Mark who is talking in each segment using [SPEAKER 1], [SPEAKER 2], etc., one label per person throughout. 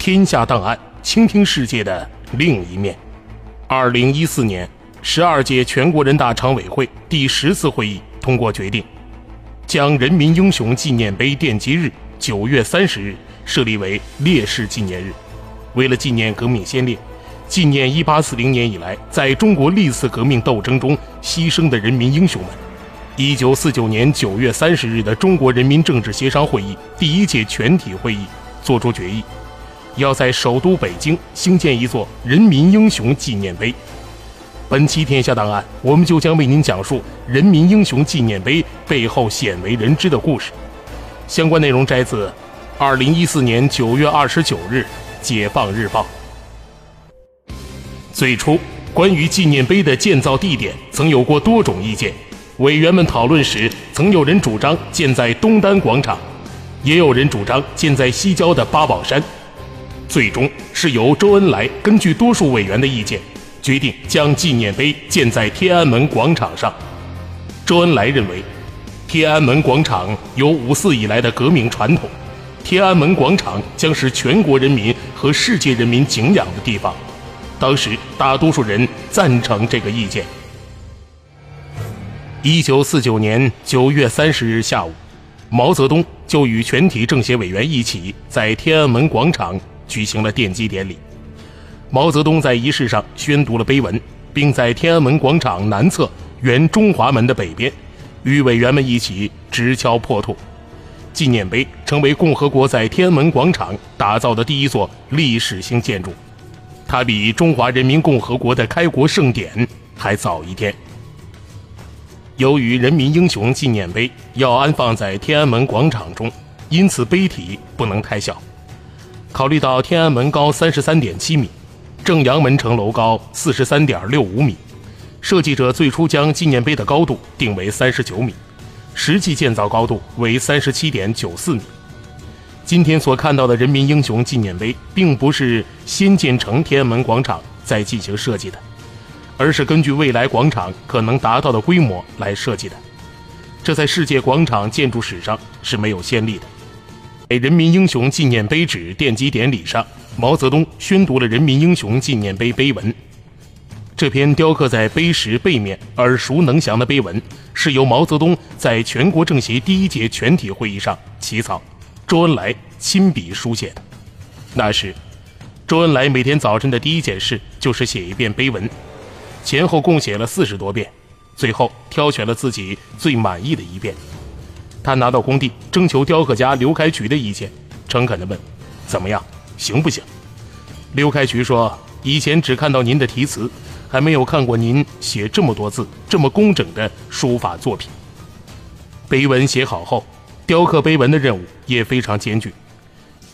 [SPEAKER 1] 天下档案，倾听世界的另一面。二零一四年十二届全国人大常委会第十次会议通过决定，将人民英雄纪念碑奠基日九月三十日设立为烈士纪念日。为了纪念革命先烈，纪念一八四零年以来在中国历次革命斗争中牺牲的人民英雄们，一九四九年九月三十日的中国人民政治协商会议第一届全体会议作出决议。要在首都北京兴建一座人民英雄纪念碑。本期《天下档案》，我们就将为您讲述人民英雄纪念碑背后鲜为人知的故事。相关内容摘自二零一四年九月二十九日《解放日报》。最初，关于纪念碑的建造地点曾有过多种意见。委员们讨论时，曾有人主张建在东单广场，也有人主张建在西郊的八宝山。最终是由周恩来根据多数委员的意见，决定将纪念碑建在天安门广场上。周恩来认为，天安门广场有五四以来的革命传统，天安门广场将是全国人民和世界人民敬仰的地方。当时大多数人赞成这个意见。一九四九年九月三十日下午，毛泽东就与全体政协委员一起在天安门广场。举行了奠基典礼，毛泽东在仪式上宣读了碑文，并在天安门广场南侧原中华门的北边，与委员们一起直敲破土。纪念碑成为共和国在天安门广场打造的第一座历史性建筑，它比中华人民共和国的开国盛典还早一天。由于人民英雄纪念碑要安放在天安门广场中，因此碑体不能太小。考虑到天安门高三十三点七米，正阳门城楼高四十三点六五米，设计者最初将纪念碑的高度定为三十九米，实际建造高度为三十七点九四米。今天所看到的人民英雄纪念碑，并不是先建成天安门广场再进行设计的，而是根据未来广场可能达到的规模来设计的。这在世界广场建筑史上是没有先例的。在人民英雄纪念碑址奠基典礼上，毛泽东宣读了人民英雄纪念碑碑文。这篇雕刻在碑石背面、耳熟能详的碑文，是由毛泽东在全国政协第一届全体会议上起草，周恩来亲笔书写的。那时，周恩来每天早晨的第一件事就是写一遍碑文，前后共写了四十多遍，最后挑选了自己最满意的一遍。他拿到工地，征求雕刻家刘开渠的意见，诚恳地问：“怎么样，行不行？”刘开渠说：“以前只看到您的题词，还没有看过您写这么多字、这么工整的书法作品。”碑文写好后，雕刻碑文的任务也非常艰巨。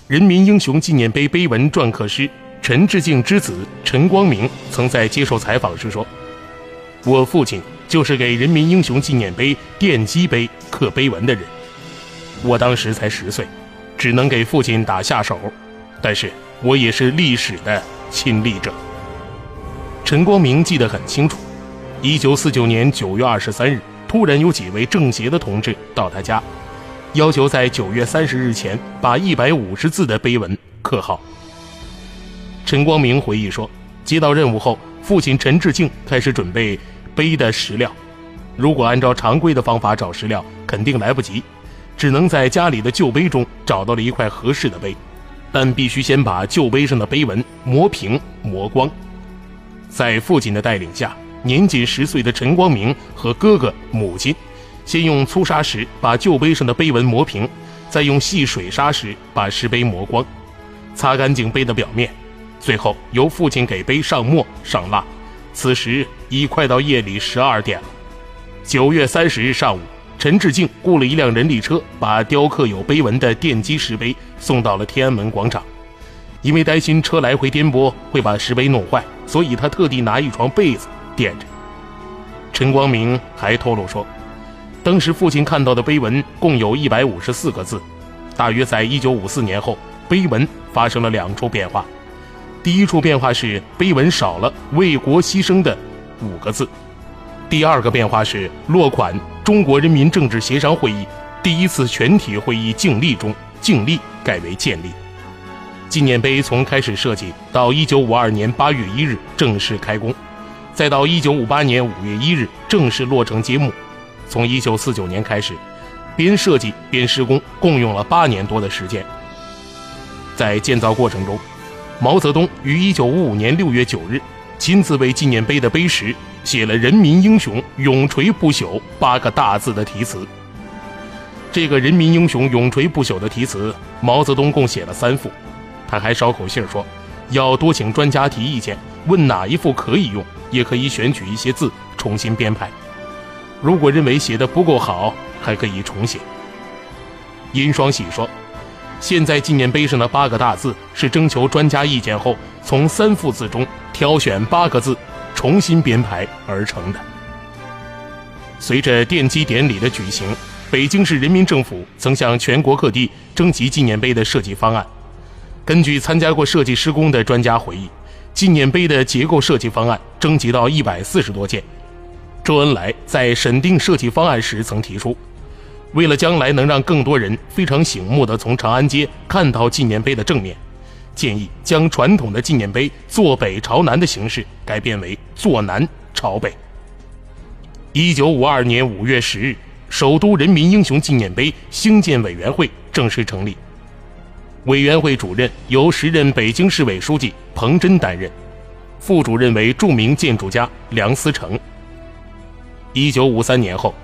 [SPEAKER 1] 人民英雄纪念碑碑文篆刻师陈志敬之子陈光明曾在接受采访时说：“我父亲。”就是给人民英雄纪念碑奠基碑刻碑文的人。我当时才十岁，只能给父亲打下手，但是我也是历史的亲历者。陈光明记得很清楚，一九四九年九月二十三日，突然有几位政协的同志到他家，要求在九月三十日前把一百五十字的碑文刻好。陈光明回忆说，接到任务后，父亲陈志敬开始准备。碑的石料，如果按照常规的方法找石料，肯定来不及，只能在家里的旧碑中找到了一块合适的碑，但必须先把旧碑上的碑文磨平、磨光。在父亲的带领下，年仅十岁的陈光明和哥哥、母亲，先用粗砂石把旧碑上的碑文磨平，再用细水砂石把石碑磨光，擦干净碑的表面，最后由父亲给碑上墨、上蜡。此时已快到夜里十二点了。九月三十日上午，陈志敬雇了一辆人力车，把雕刻有碑文的奠基石碑送到了天安门广场。因为担心车来回颠簸会把石碑弄坏，所以他特地拿一床被子垫着。陈光明还透露说，当时父亲看到的碑文共有一百五十四个字，大约在一九五四年后，碑文发生了两处变化。第一处变化是碑文少了“为国牺牲”的五个字，第二个变化是落款“中国人民政治协商会议第一次全体会议敬立”中“敬立”改为“建立”。纪念碑从开始设计到一九五二年八月一日正式开工，再到一九五八年五月一日正式落成揭幕，从一九四九年开始，边设计边施工，共用了八年多的时间。在建造过程中，毛泽东于一九五五年六月九日亲自为纪念碑的碑石写了“人民英雄永垂不朽”八个大字的题词。这个“人民英雄永垂不朽”的题词，毛泽东共写了三副。他还捎口信说，要多请专家提意见，问哪一副可以用，也可以选取一些字重新编排。如果认为写的不够好，还可以重写。殷双喜说，现在纪念碑上的八个大字是征求专家意见后，从三副字中挑选八个字重新编排而成的。随着奠基典礼的举行，北京市人民政府曾向全国各地征集纪念碑的设计方案。根据参加过设计施工的专家回忆，纪念碑的结构设计方案征集到一百四十多件。周恩来在审定设计方案时曾提出，为了将来能让更多人非常醒目地从长安街看到纪念碑的正面，建议将传统的纪念碑坐北朝南的形式改变为坐南朝北。一九五二年五月十日，首都人民英雄纪念碑兴建委员会正式成立。委员会主任由时任北京市委书记彭真担任，副主任为著名建筑家梁思成。一九五三年后，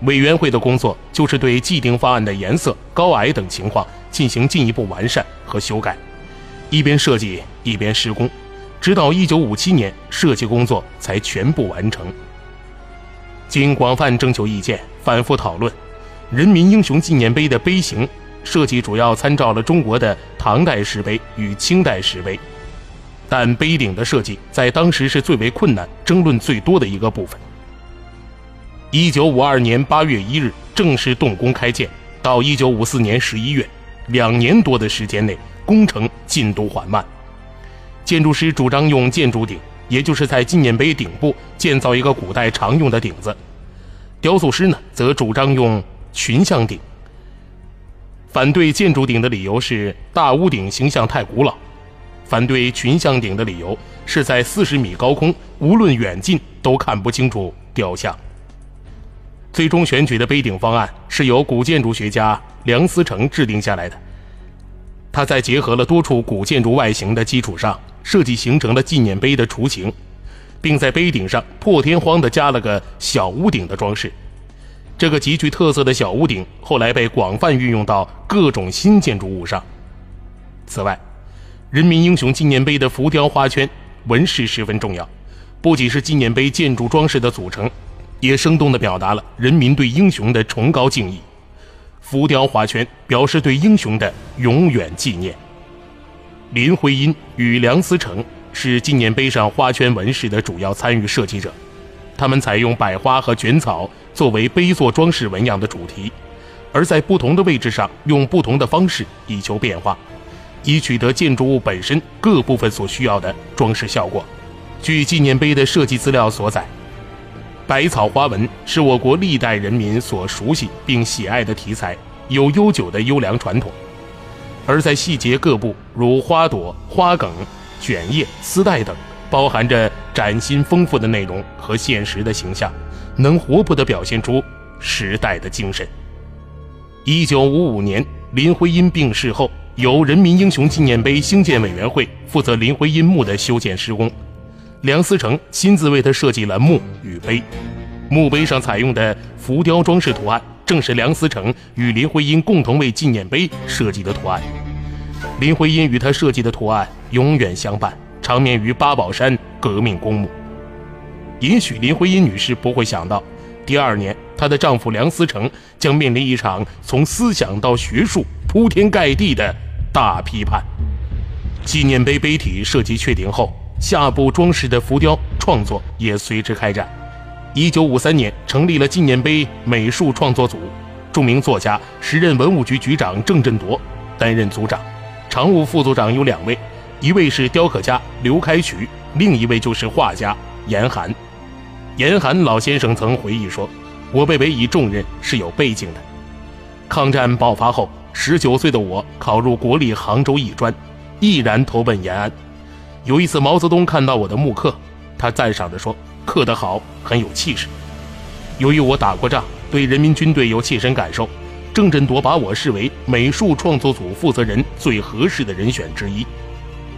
[SPEAKER 1] 委员会的工作就是对既定方案的颜色、高矮等情况进行进一步完善和修改，一边设计一边施工，直到一九五七年设计工作才全部完成。经广泛征求意见、反复讨论，人民英雄纪念碑的碑形。设计主要参照了中国的唐代石碑与清代石碑，但碑顶的设计在当时是最为困难、争论最多的一个部分。一九五二年八月一日正式动工开建，到一九五四年十一月，两年多的时间内，工程进度缓慢。建筑师主张用建筑顶，也就是在纪念碑顶部建造一个古代常用的顶子；雕塑师呢，则主张用群像顶。反对建筑顶的理由是大屋顶形象太古老，反对群像顶的理由是在四十米高空，无论远近都看不清楚雕像。最终选取的碑顶方案是由古建筑学家梁思成制定下来的，他在结合了多处古建筑外形的基础上，设计形成了纪念碑的雏形，并在碑顶上破天荒地加了个小屋顶的装饰。这个极具特色的小屋顶后来被广泛运用到各种新建筑物上。此外，人民英雄纪念碑的浮雕花圈纹饰十分重要，不仅是纪念碑建筑装饰的组成，也生动地表达了人民对英雄的崇高敬意。浮雕花圈表示对英雄的永远纪念。林徽因与梁思成是纪念碑上花圈纹饰的主要参与设计者，他们采用百花和卷草。作为碑座装饰纹样的主题，而在不同的位置上用不同的方式以求变化，以取得建筑物本身各部分所需要的装饰效果。据纪念碑的设计资料所载，百草花纹是我国历代人民所熟悉并喜爱的题材，有悠久的优良传统。而在细节各部，如花朵、花梗、卷叶、丝带等，包含着崭新丰富的内容和现实的形象。能活泼地表现出时代的精神。一九五五年，林徽因病逝后，由人民英雄纪念碑兴建委员会负责林徽因墓的修建施工。梁思成亲自为他设计了墓与碑，墓碑上采用的浮雕装饰图案，正是梁思成与林徽因共同为纪念碑设计的图案。林徽因与他设计的图案永远相伴，长眠于八宝山革命公墓。也许林徽因女士不会想到，第二年她的丈夫梁思成将面临一场从思想到学术铺天盖地的大批判。纪念碑碑体设计确定后，下部装饰的浮雕创作也随之开展。一九五三年，成立了纪念碑美术创作组，著名作家、时任文物局局长郑振铎担任组长，常务副组长有两位，一位是雕刻家刘开渠，另一位就是画家严寒。严寒老先生曾回忆说：“我被委以重任是有背景的。抗战爆发后，十九岁的我考入国立杭州艺专。”毅然投奔延安。有一次，毛泽东看到我的木刻，他赞赏地说：“刻得好，很有气势。”由于我打过仗，对人民军队有切身感受，郑振铎把我视为美术创作组负责人最合适的人选之一。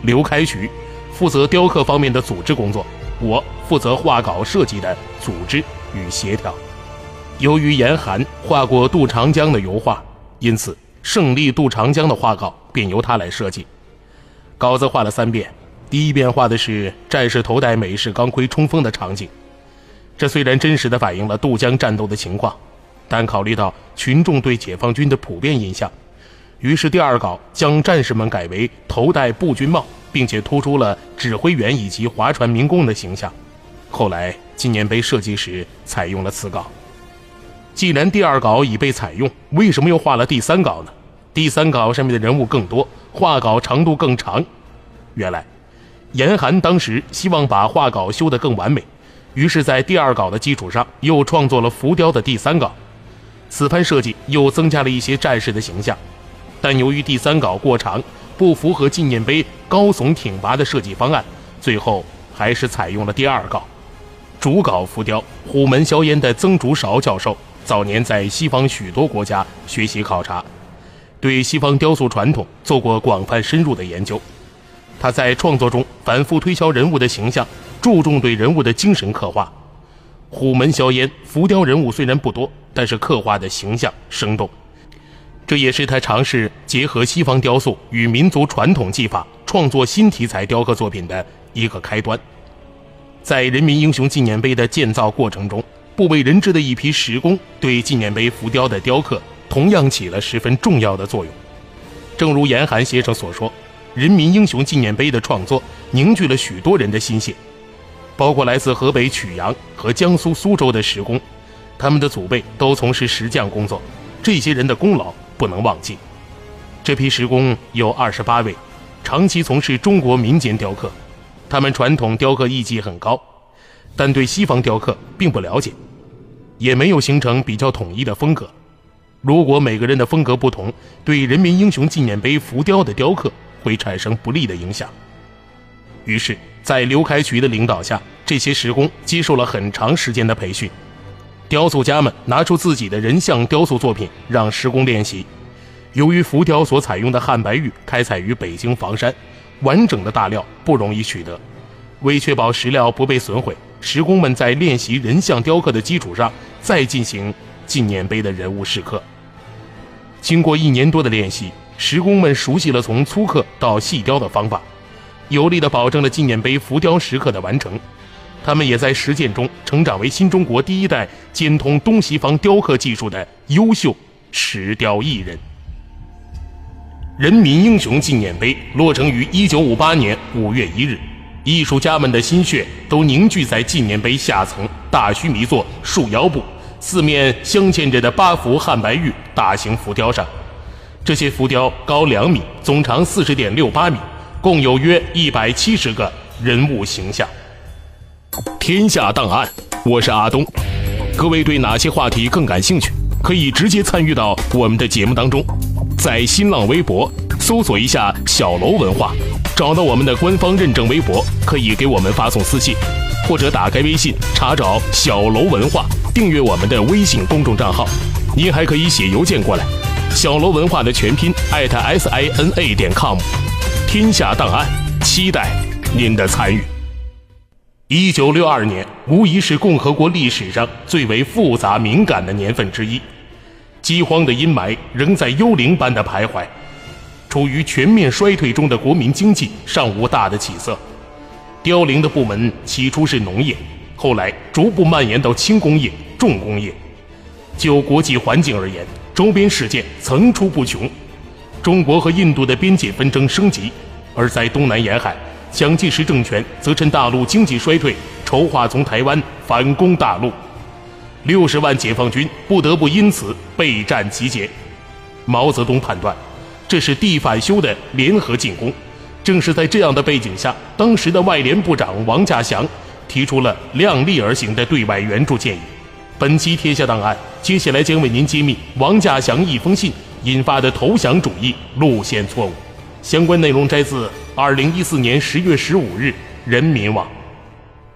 [SPEAKER 1] 刘开渠负责雕刻方面的组织工作，我负责画稿设计的组织与协调。由于严寒画过渡长江的油画，因此胜利渡长江的画稿便由他来设计。稿子画了三遍，第一遍画的是战士头戴美式钢盔冲锋的场景，这虽然真实的反映了渡江战斗的情况，但考虑到群众对解放军的普遍印象，于是第二稿将战士们改为头戴步军帽，并且突出了指挥员以及划船民工的形象。后来纪念碑设计时采用了此稿。既然第二稿已被采用，为什么又画了第三稿呢？第三稿上面的人物更多，画稿长度更长。原来，严寒当时希望把画稿修得更完美，于是，在第二稿的基础上又创作了浮雕的第三稿。此番设计又增加了一些战士的形象，但由于第三稿过长，不符合纪念碑高耸挺拔的设计方案，最后还是采用了第二稿。主稿浮雕虎门销烟的曾竹韶教授，早年在西方许多国家学习考察。对西方雕塑传统做过广泛深入的研究，他在创作中反复推敲人物的形象，注重对人物的精神刻画。虎门销烟浮雕人物虽然不多，但是刻画的形象生动，这也是他尝试结合西方雕塑与民族传统技法，创作新题材雕刻作品的一个开端。在人民英雄纪念碑的建造过程中，不为人知的一批石工对纪念碑浮雕的雕刻。同样起了十分重要的作用。正如严寒先生所说，人民英雄纪念碑的创作凝聚了许多人的心血，包括来自河北曲阳和江苏苏州的石工，他们的祖辈都从事石匠工作，这些人的功劳不能忘记。这批石工有二十八位，长期从事中国民间雕刻，他们传统雕刻艺技很高，但对西方雕刻并不了解，也没有形成比较统一的风格。如果每个人的风格不同，对人民英雄纪念碑浮雕的雕刻会产生不利的影响。于是，在刘开渠的领导下，这些石工接受了很长时间的培训。雕塑家们拿出自己的人像雕塑作品，让施工练习。由于浮雕所采用的汉白玉开采于北京房山，完整的大料不容易取得。为确保石料不被损毁，石工们在练习人像雕刻的基础上，再进行纪念碑的人物试刻。经过一年多的练习，石工们熟悉了从粗刻到细雕的方法，有力地保证了纪念碑浮雕石刻的完成。他们也在实践中成长为新中国第一代兼通东西方雕刻技术的优秀石雕艺人。人民英雄纪念碑落成于一九五八年五月一日，艺术家们的心血都凝聚在纪念碑下层大须弥座束腰部。四面镶嵌着的八幅汉白玉大型浮雕上，这些浮雕高两米，总长四十点六八米，共有约一百七十个人物形象。天下档案，我是阿东。各位对哪些话题更感兴趣？可以直接参与到我们的节目当中，在新浪微博搜索一下“小楼文化”，找到我们的官方认证微博，可以给我们发送私信，或者打开微信查找“小楼文化”。订阅我们的微信公众账号，您还可以写邮件过来。小楼文化的全拼艾特 s i n a 点 com。天下档案，期待您的参与。一九六二年无疑是共和国历史上最为复杂敏感的年份之一，饥荒的阴霾仍在幽灵般的徘徊，处于全面衰退中的国民经济尚无大的起色，凋零的部门起初是农业。后来逐步蔓延到轻工业、重工业。就国际环境而言，周边事件层出不穷。中国和印度的边界纷争升级，而在东南沿海，蒋介石政权则趁大陆经济衰退，筹划从台湾反攻大陆。六十万解放军不得不因此备战集结。毛泽东判断，这是地反修的联合进攻。正是在这样的背景下，当时的外联部长王稼祥提出了量力而行的对外援助建议。本期天下档案，接下来将为您揭秘王稼祥一封信引发的投降主义路线错误。相关内容摘自二零一四年十月十五日人民网。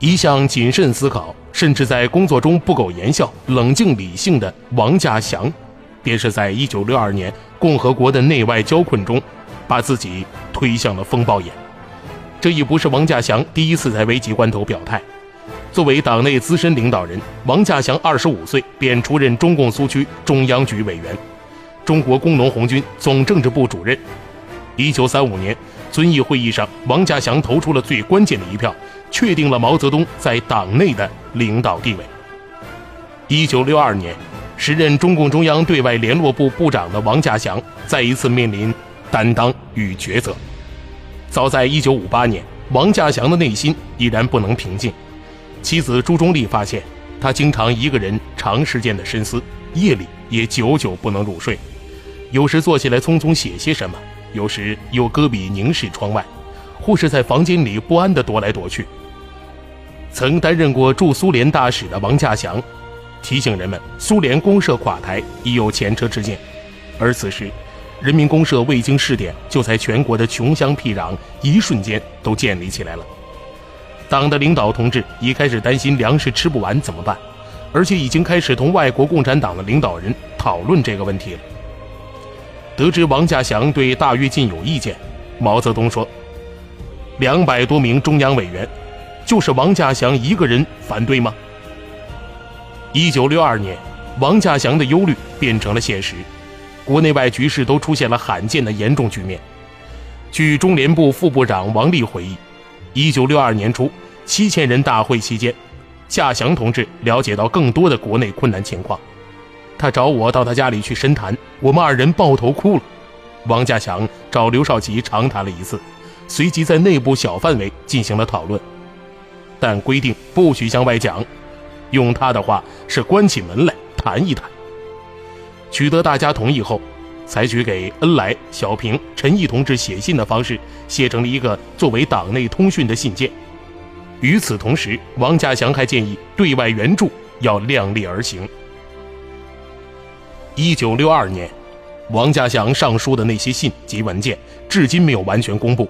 [SPEAKER 1] 一向谨慎思考，甚至在工作中不苟言笑、冷静理性的王稼祥，便是在一九六二年共和国的内外交困中。把自己推向了风暴眼，这已不是王稼祥第一次在危急关头表态。作为党内资深领导人，王稼祥二十五岁便出任中共苏区中央局委员、中国工农红军总政治部主任。一九三五年遵义会议上，王稼祥投出了最关键的一票，确定了毛泽东在党内的领导地位。一九六二年，时任中共中央对外联络部部长的王稼祥再一次面临。担当与抉择。早在1958年，王稼祥的内心依然不能平静。妻子朱中丽发现，他经常一个人长时间的深思，夜里也久久不能入睡。有时坐起来匆匆写些什么，有时又搁笔凝视窗外，或是在房间里不安地踱来踱去。曾担任过驻苏联大使的王稼祥提醒人们，苏联公社垮台已有前车之鉴，而此时。人民公社未经试点，就在全国的穷乡僻壤一瞬间都建立起来了。党的领导同志已开始担心粮食吃不完怎么办，而且已经开始同外国共产党的领导人讨论这个问题了。得知王稼祥对大跃进有意见，毛泽东说：“两百多名中央委员，就是王稼祥一个人反对吗？”一九六二年，王稼祥的忧虑变成了现实。国内外局势都出现了罕见的严重局面。据中联部副部长王立回忆，一九六二年初七千人大会期间，夏祥同志了解到更多的国内困难情况，他找我到他家里去深谈，我们二人抱头哭了。王稼祥找刘少奇长谈了一次，随即在内部小范围进行了讨论，但规定不许向外讲，用他的话是关起门来谈一谈。取得大家同意后，采取给恩来、小平、陈毅同志写信的方式，写成了一个作为党内通讯的信件。与此同时，王稼祥还建议对外援助要量力而行。一九六二年，王稼祥上书的那些信及文件，至今没有完全公布。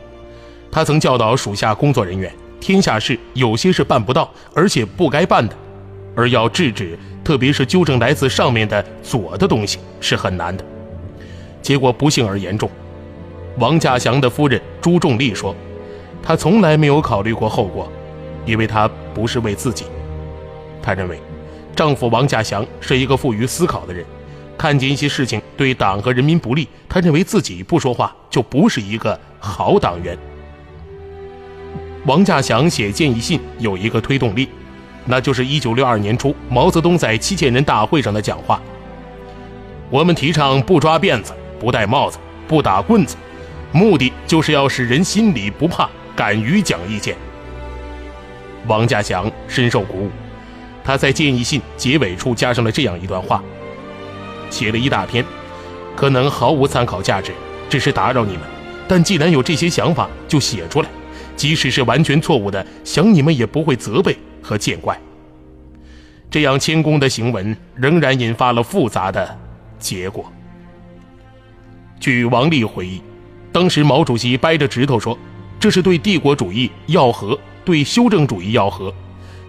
[SPEAKER 1] 他曾教导属下工作人员，天下事有些是办不到，而且不该办的，而要制止。特别是纠正来自上面的左的东西是很难的，结果不幸而严重。王稼祥的夫人朱仲丽说：“她从来没有考虑过后果，因为她不是为自己。她认为，丈夫王稼祥是一个富于思考的人，看见一些事情对党和人民不利，他认为自己不说话就不是一个好党员。”王稼祥写建议信有一个推动力。那就是一九六二年初，毛泽东在七千人大会上的讲话。我们提倡不抓辫子、不戴帽子、不打棍子，目的就是要使人心里不怕，敢于讲意见。王稼祥深受鼓舞，他在建议信结尾处加上了这样一段话：写了一大篇，可能毫无参考价值，只是打扰你们。但既然有这些想法，就写出来，即使是完全错误的，想你们也不会责备。和见怪，这样谦恭的行文仍然引发了复杂的结果。据王立回忆，当时毛主席掰着指头说：“这是对帝国主义要和，对修正主义要和，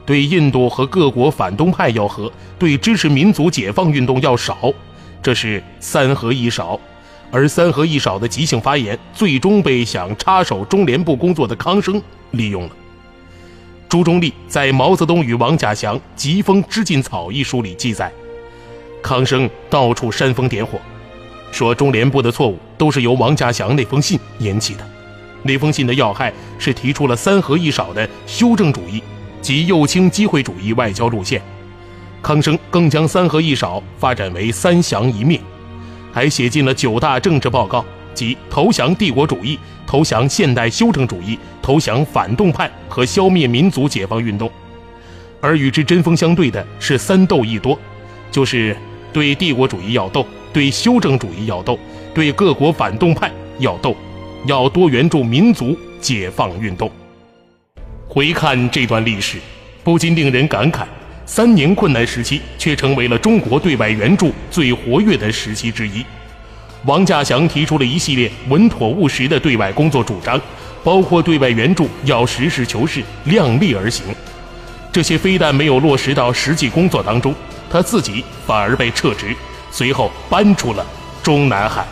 [SPEAKER 1] 对印度和各国反动派要和，对支持民族解放运动要少，这是三合一少。”而三合一少的即兴发言，最终被想插手中联部工作的康生利用了。朱中立在《毛泽东与王稼祥疾风知劲草》一书里记载，康生到处煽风点火，说中联部的错误都是由王稼祥那封信引起的。那封信的要害是提出了“三合一少”的修正主义及右倾机会主义外交路线。康生更将“三合一少”发展为“三降一灭”，还写进了九大政治报告，即投降帝国主义、投降现代修正主义、投降反动派和消灭民族解放运动。而与之针锋相对的是三斗一多，就是对帝国主义要斗，对修正主义要斗，对各国反动派要斗，要多援助民族解放运动。回看这段历史，不禁令人感慨：三年困难时期却成为了中国对外援助最活跃的时期之一。王稼祥提出了一系列稳妥务实的对外工作主张，包括对外援助要实事求是、量力而行。这些非但没有落实到实际工作当中，他自己反而被撤职，随后搬出了中南海。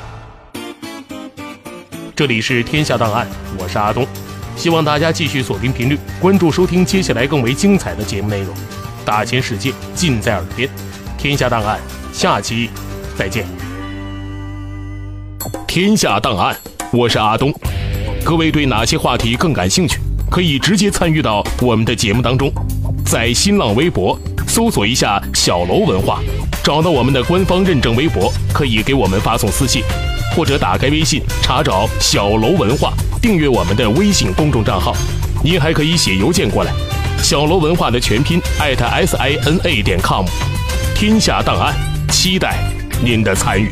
[SPEAKER 1] 这里是天下档案，我是阿东，希望大家继续锁定频率，关注收听接下来更为精彩的节目内容。大千世界尽在耳边，天下档案，下期再见。天下档案，我是阿东。各位对哪些话题更感兴趣？可以直接参与到我们的节目当中。在新浪微博搜索一下“小楼文化”，找到我们的官方认证微博，可以给我们发送私信，或者打开微信查找“小楼文化”，订阅我们的微信公众账号。您还可以写邮件过来，“小楼文化”的全拼艾特 s i n a 点 com。天下档案，期待您的参与。